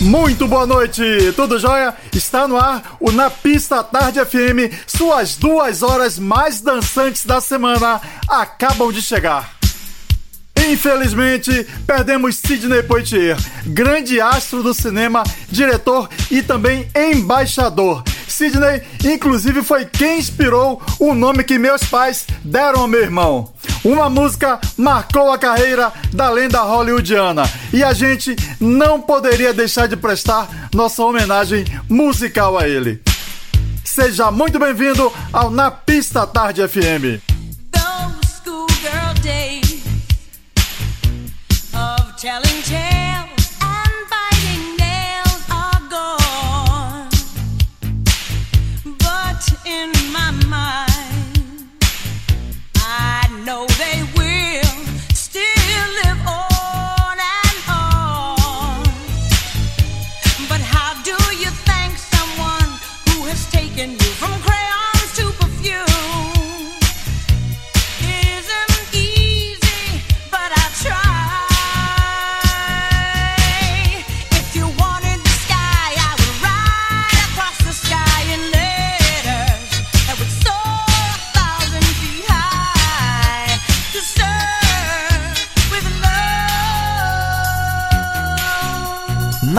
Muito boa noite, tudo jóia? Está no ar o Na Pista Tarde FM, suas duas horas mais dançantes da semana acabam de chegar. Infelizmente, perdemos Sidney Poitier, grande astro do cinema, diretor e também embaixador. Sidney, inclusive, foi quem inspirou o nome que meus pais deram ao meu irmão. Uma música marcou a carreira da lenda hollywoodiana e a gente não poderia deixar de prestar nossa homenagem musical a ele. Seja muito bem-vindo ao Na Pista Tarde FM.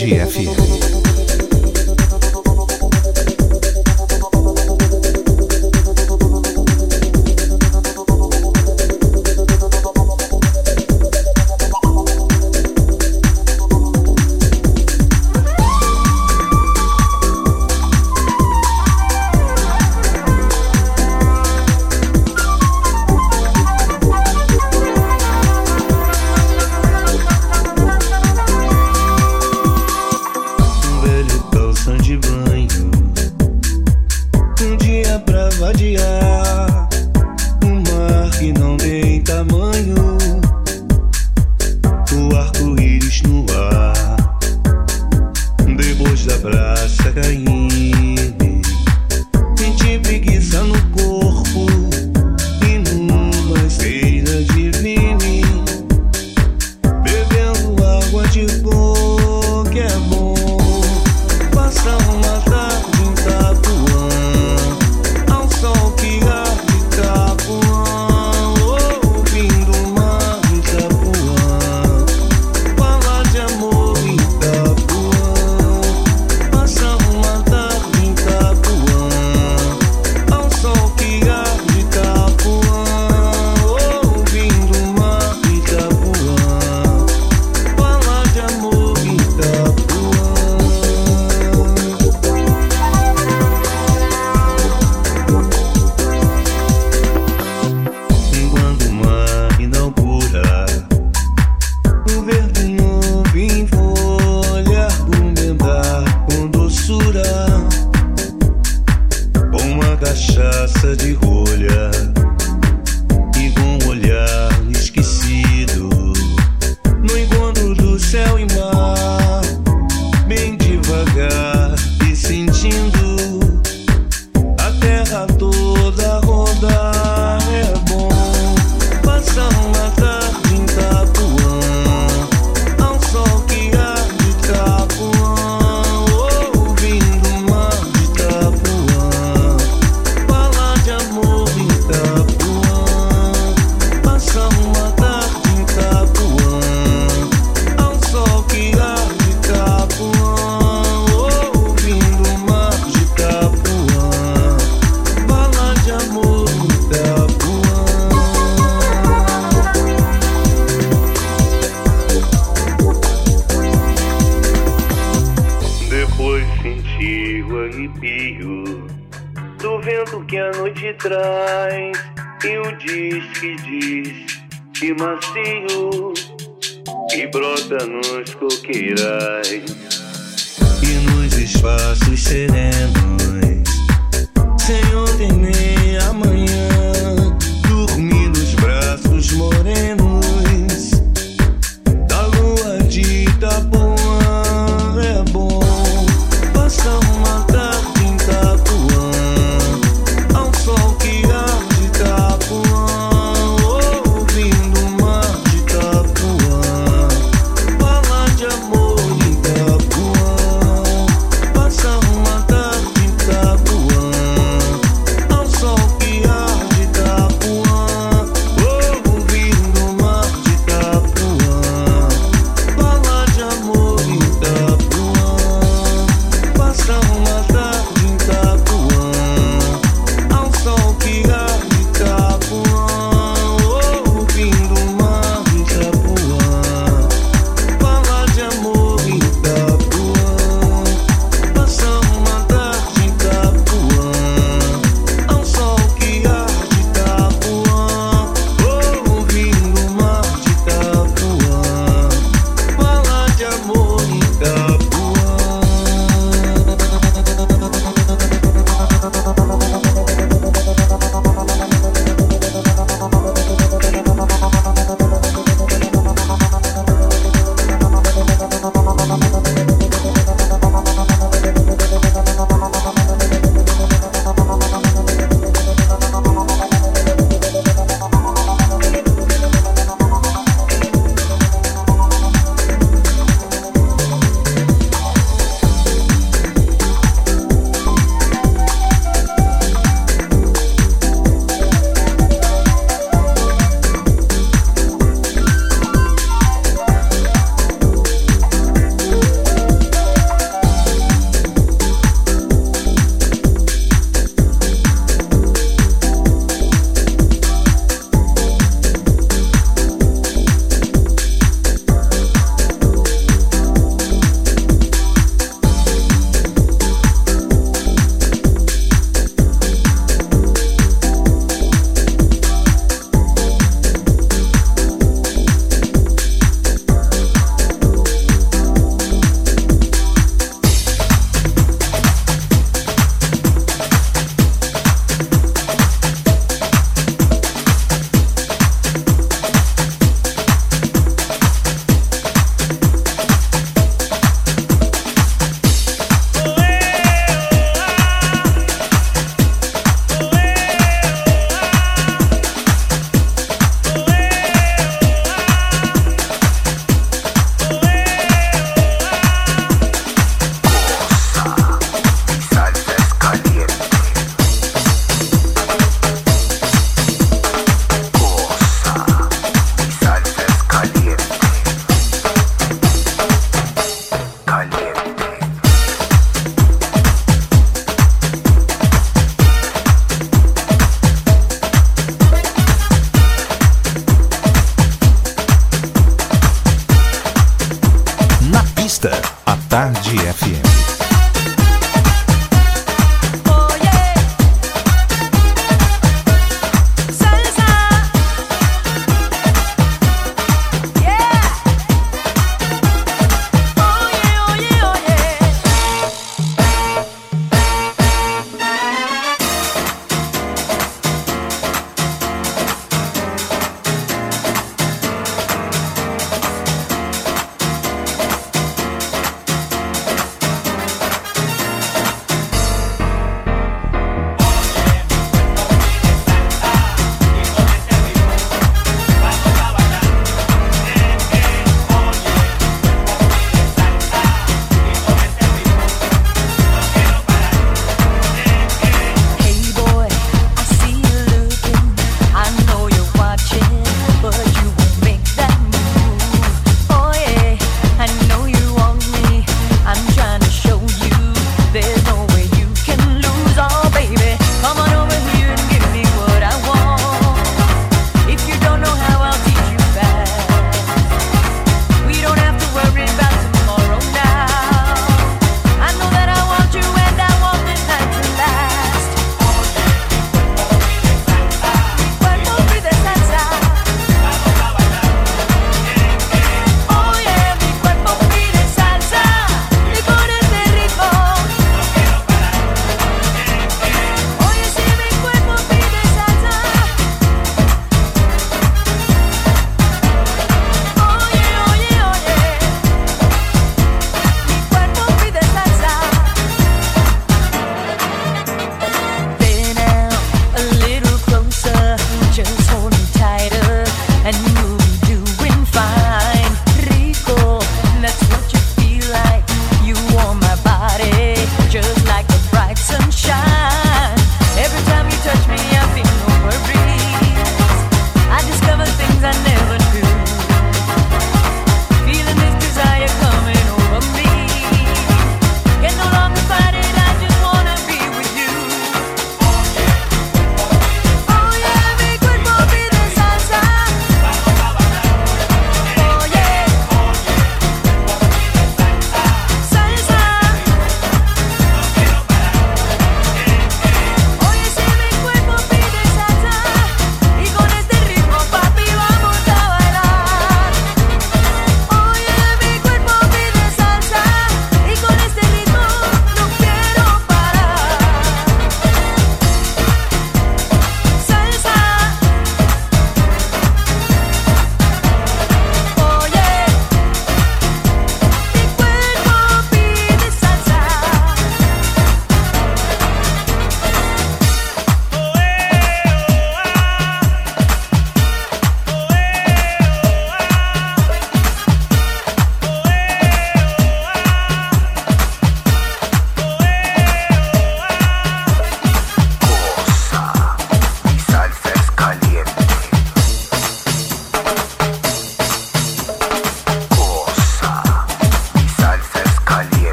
Tarde FM.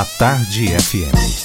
A Tarde FM.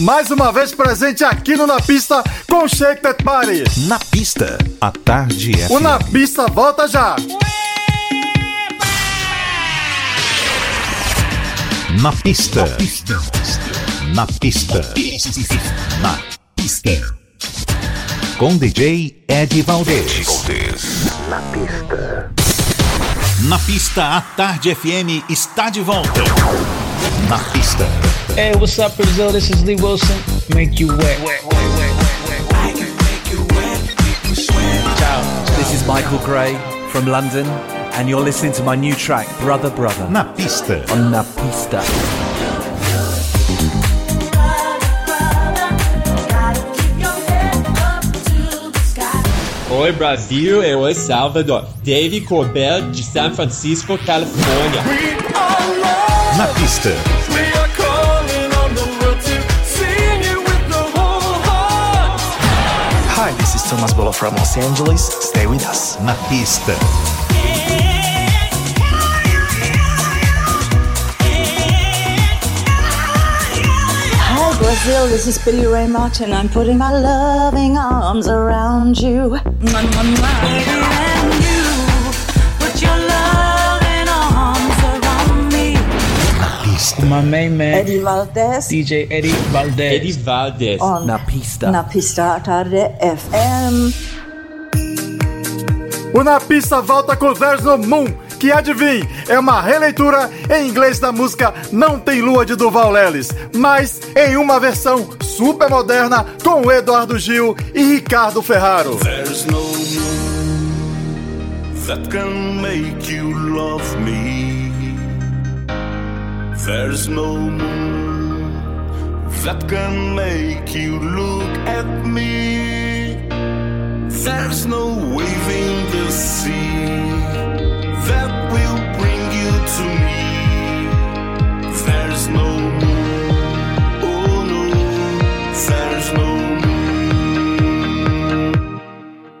Mais uma vez presente aqui no Na Pista com Shake That Party. Na pista, a Tarde FM. O Na Pista volta já. Na pista. Na pista. Na pista. Com DJ Ed Valdez. Na pista. Na pista, a Tarde FM está de volta. Na pista. Hey, what's up, Brazil? This is Lee Wilson. Make you wet. Ciao, this is Michael Gray from London, and you're listening to my new track, Brother Brother, Na pista. on La Pista. Oi Brasil e oi Salvador. Dave Colbert de San Francisco, Califórnia. Na pista. Hi, this is Thomas Bolo from Los Angeles. Stay with us. Na pista. Hi Brazil, this is Billy Ray Martin. I'm putting my loving arms around you. Mwah, mwah, mwah. And you My main man, Eddie Valdez DJ Eddie Valdez. Eddie Valdez. on Na Pista. Na Pista Tarde FM. O Na Pista volta com There's No Moon, que adivinhe, é uma releitura em inglês da música Não Tem Lua de Duval Lelis, mas em uma versão super moderna com Eduardo Gil e Ricardo Ferraro. There's no moon that can make you love me. There's no moon that can make you look at me. There's no wave in the sea that will bring you to me. There's no moon, oh no, there's no moon.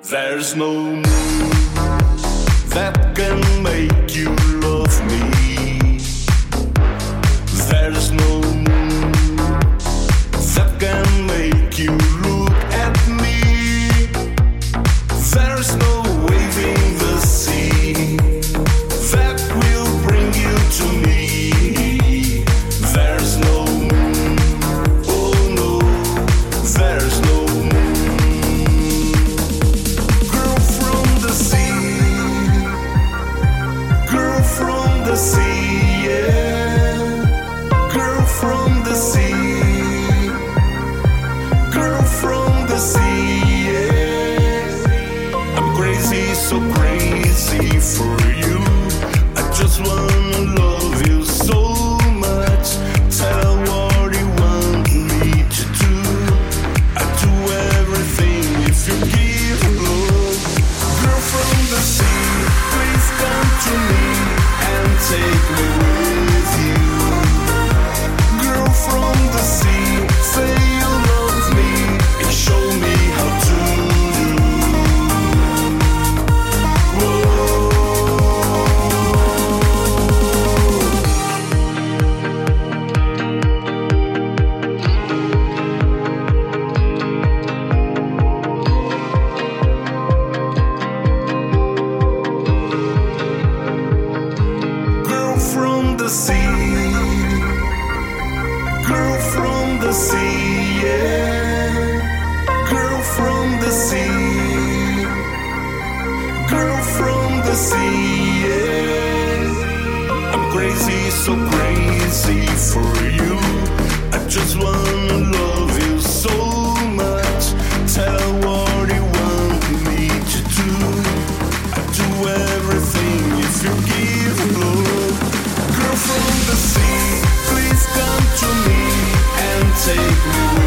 There's no moon that can make you I'm crazy, so crazy for you. I just wanna love you so much. Tell what you want me to do. I do everything if you give love. Girl from the sea, please come to me and take me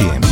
100.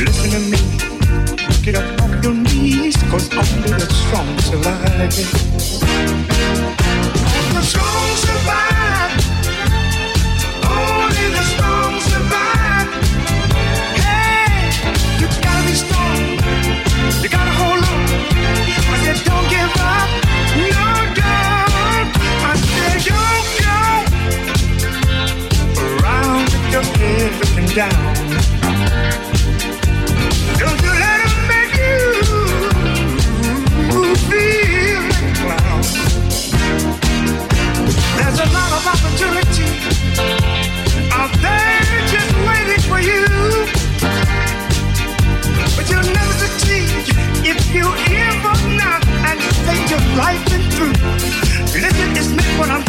Listen to me. Get up on your knees, cause only the strong survive. The strong survive. Only the strong survive. Hey, you gotta be strong. You gotta hold on. I said, don't give up. No, don't. I said, don't go. Around with your head looking down. when I'm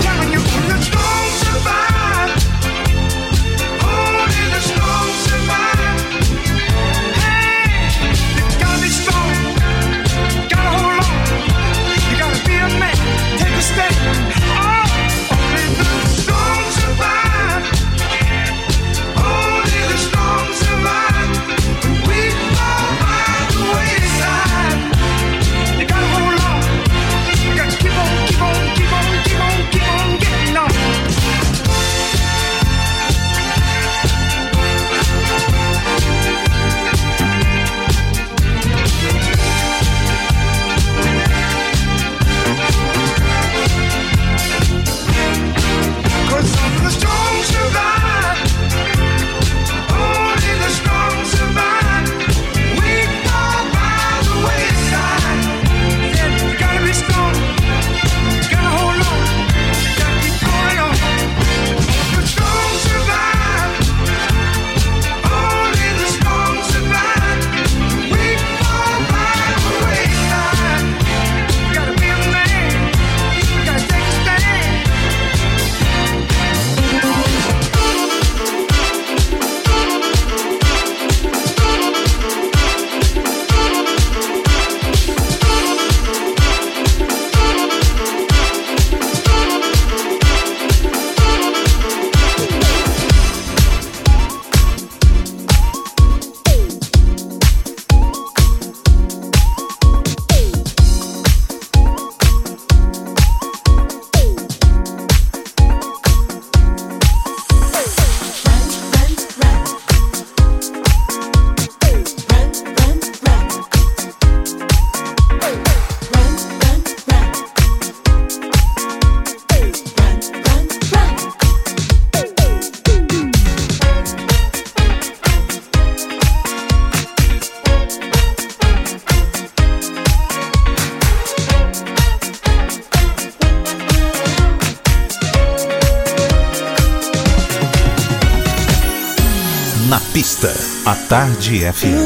Tarde FM.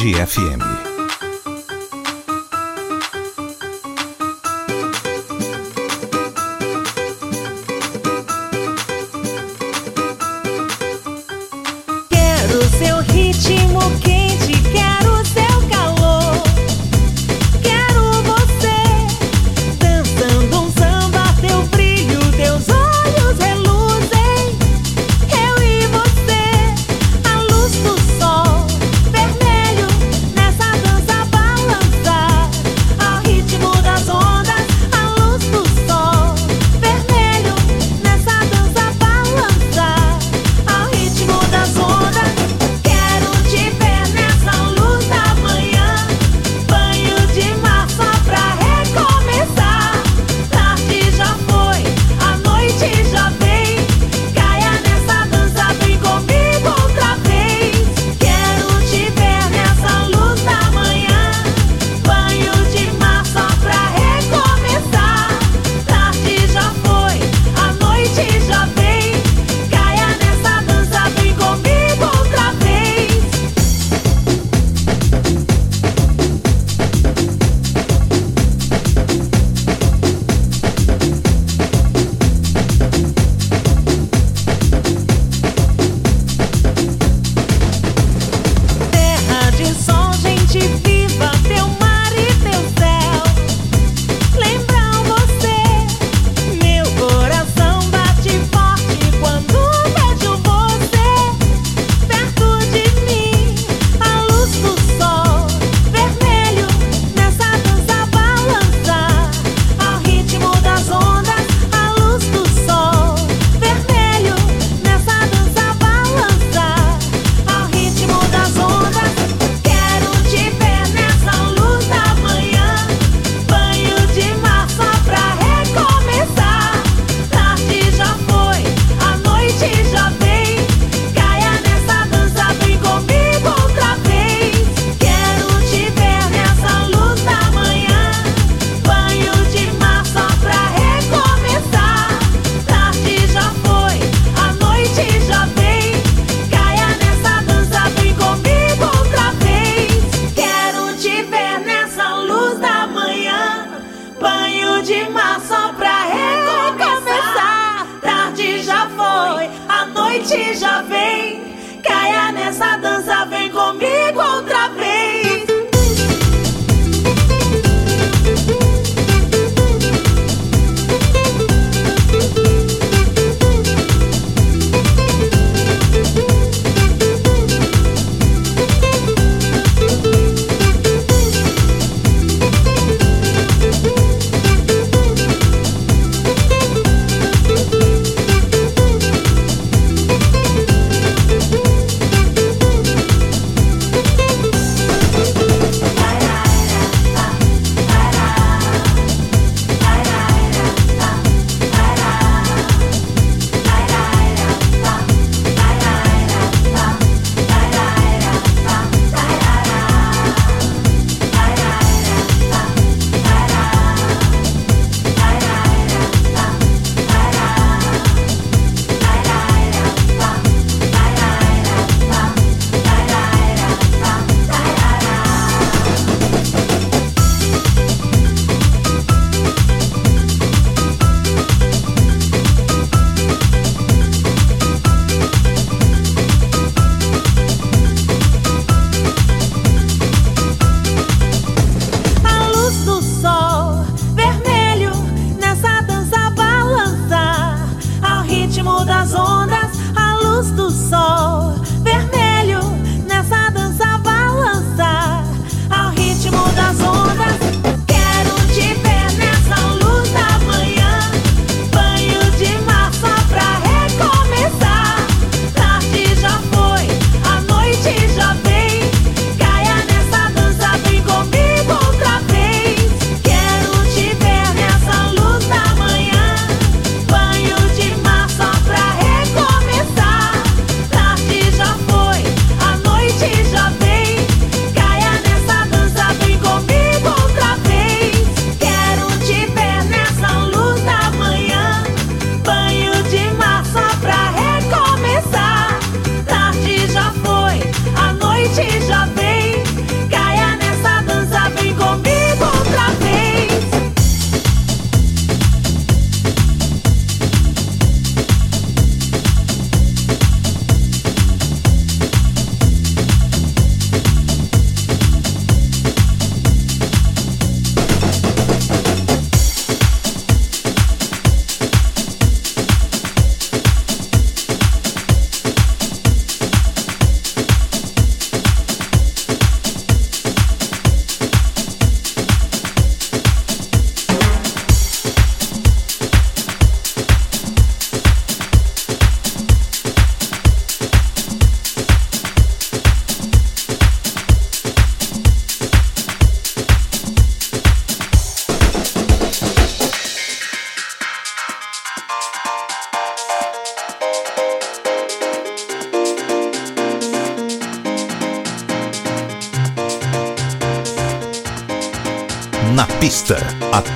Tarde FM.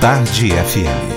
Tarde FM.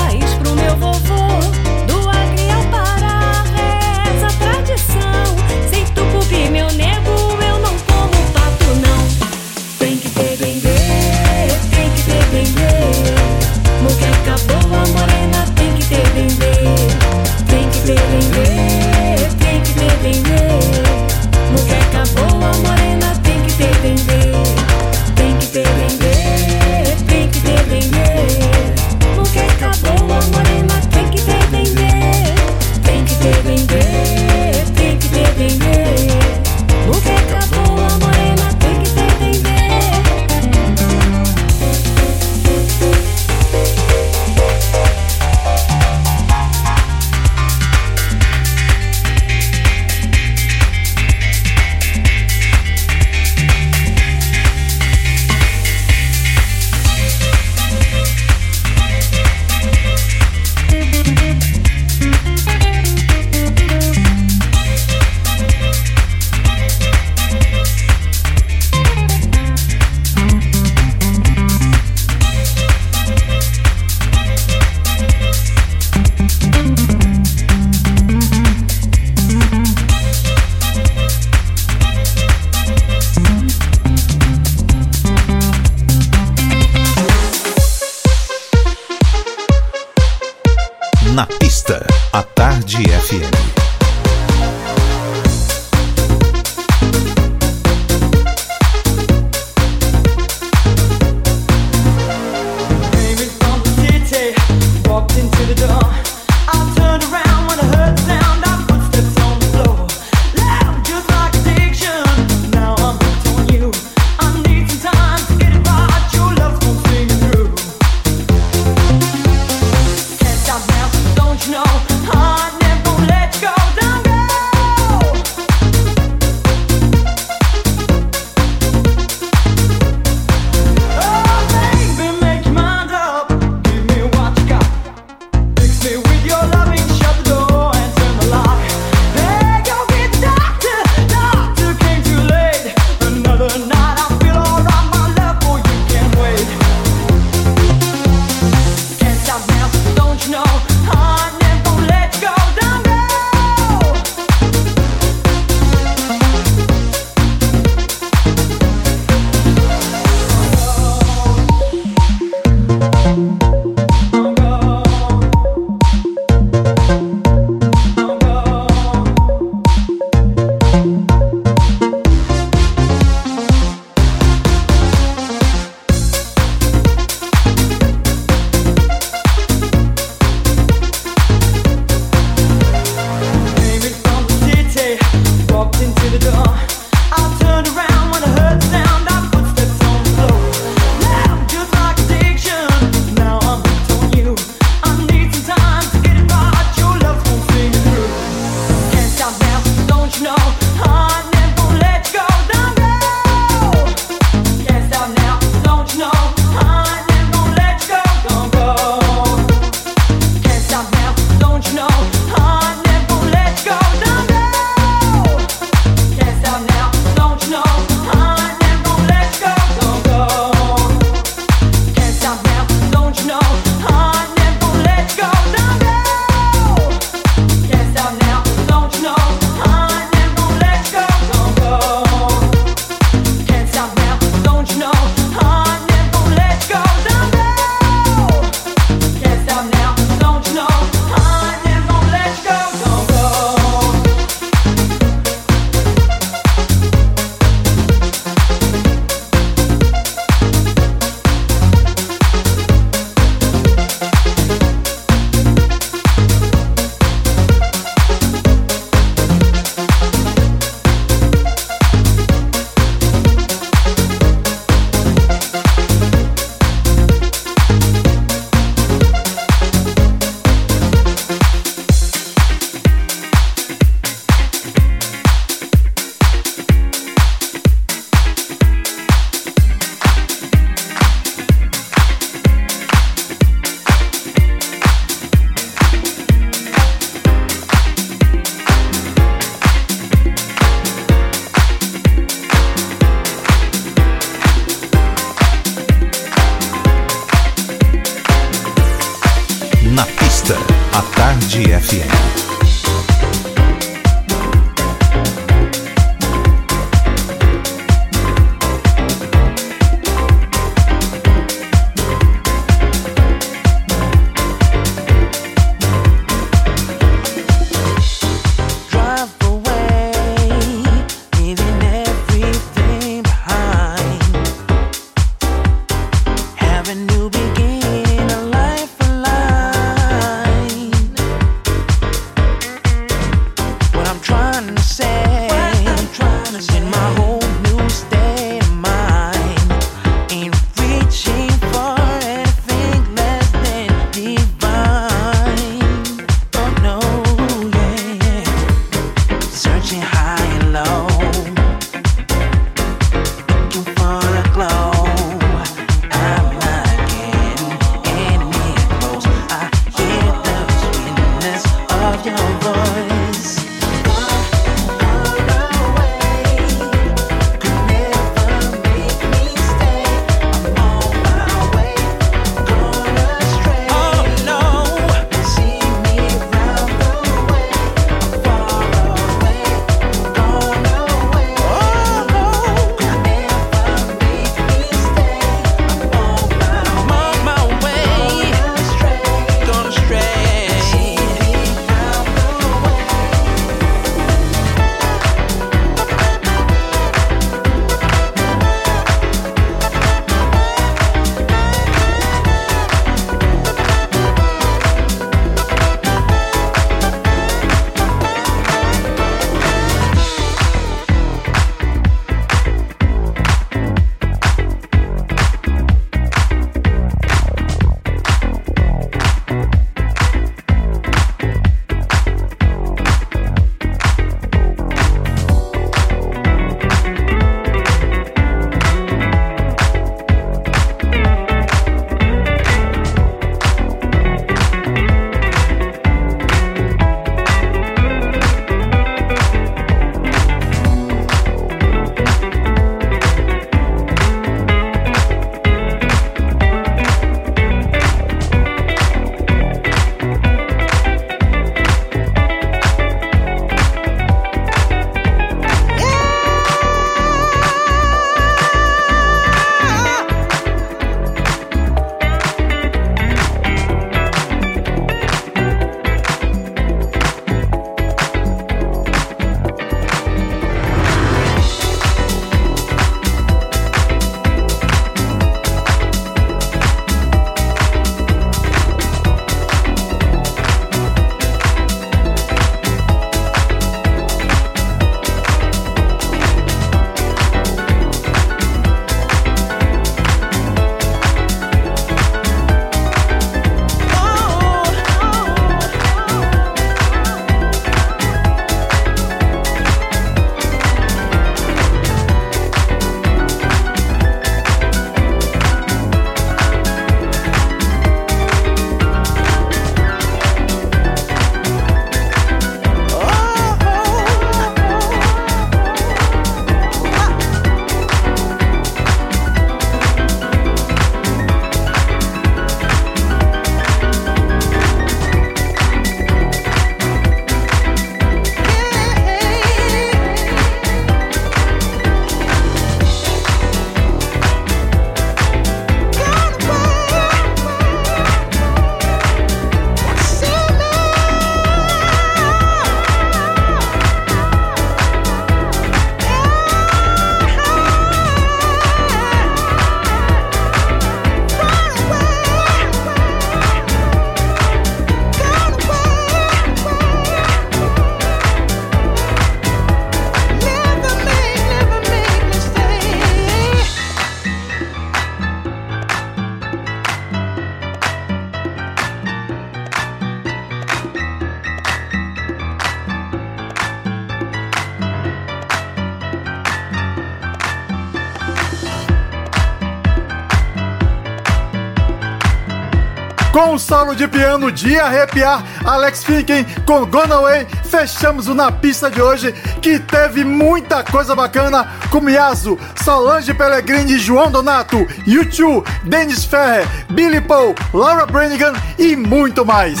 Um solo de piano de arrepiar, Alex Finken com Gone Away, fechamos o Na Pista de hoje, que teve muita coisa bacana, como Yasu, Solange Pellegrini, João Donato, U2, Dennis Ferrer, Billy Paul, Laura Branigan e muito mais.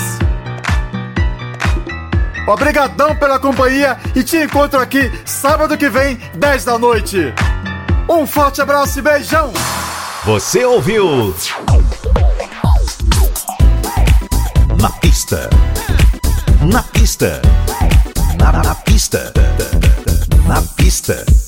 Obrigadão pela companhia e te encontro aqui sábado que vem, 10 da noite. Um forte abraço e beijão! Você ouviu? Pista. Na, na pista. Na pista.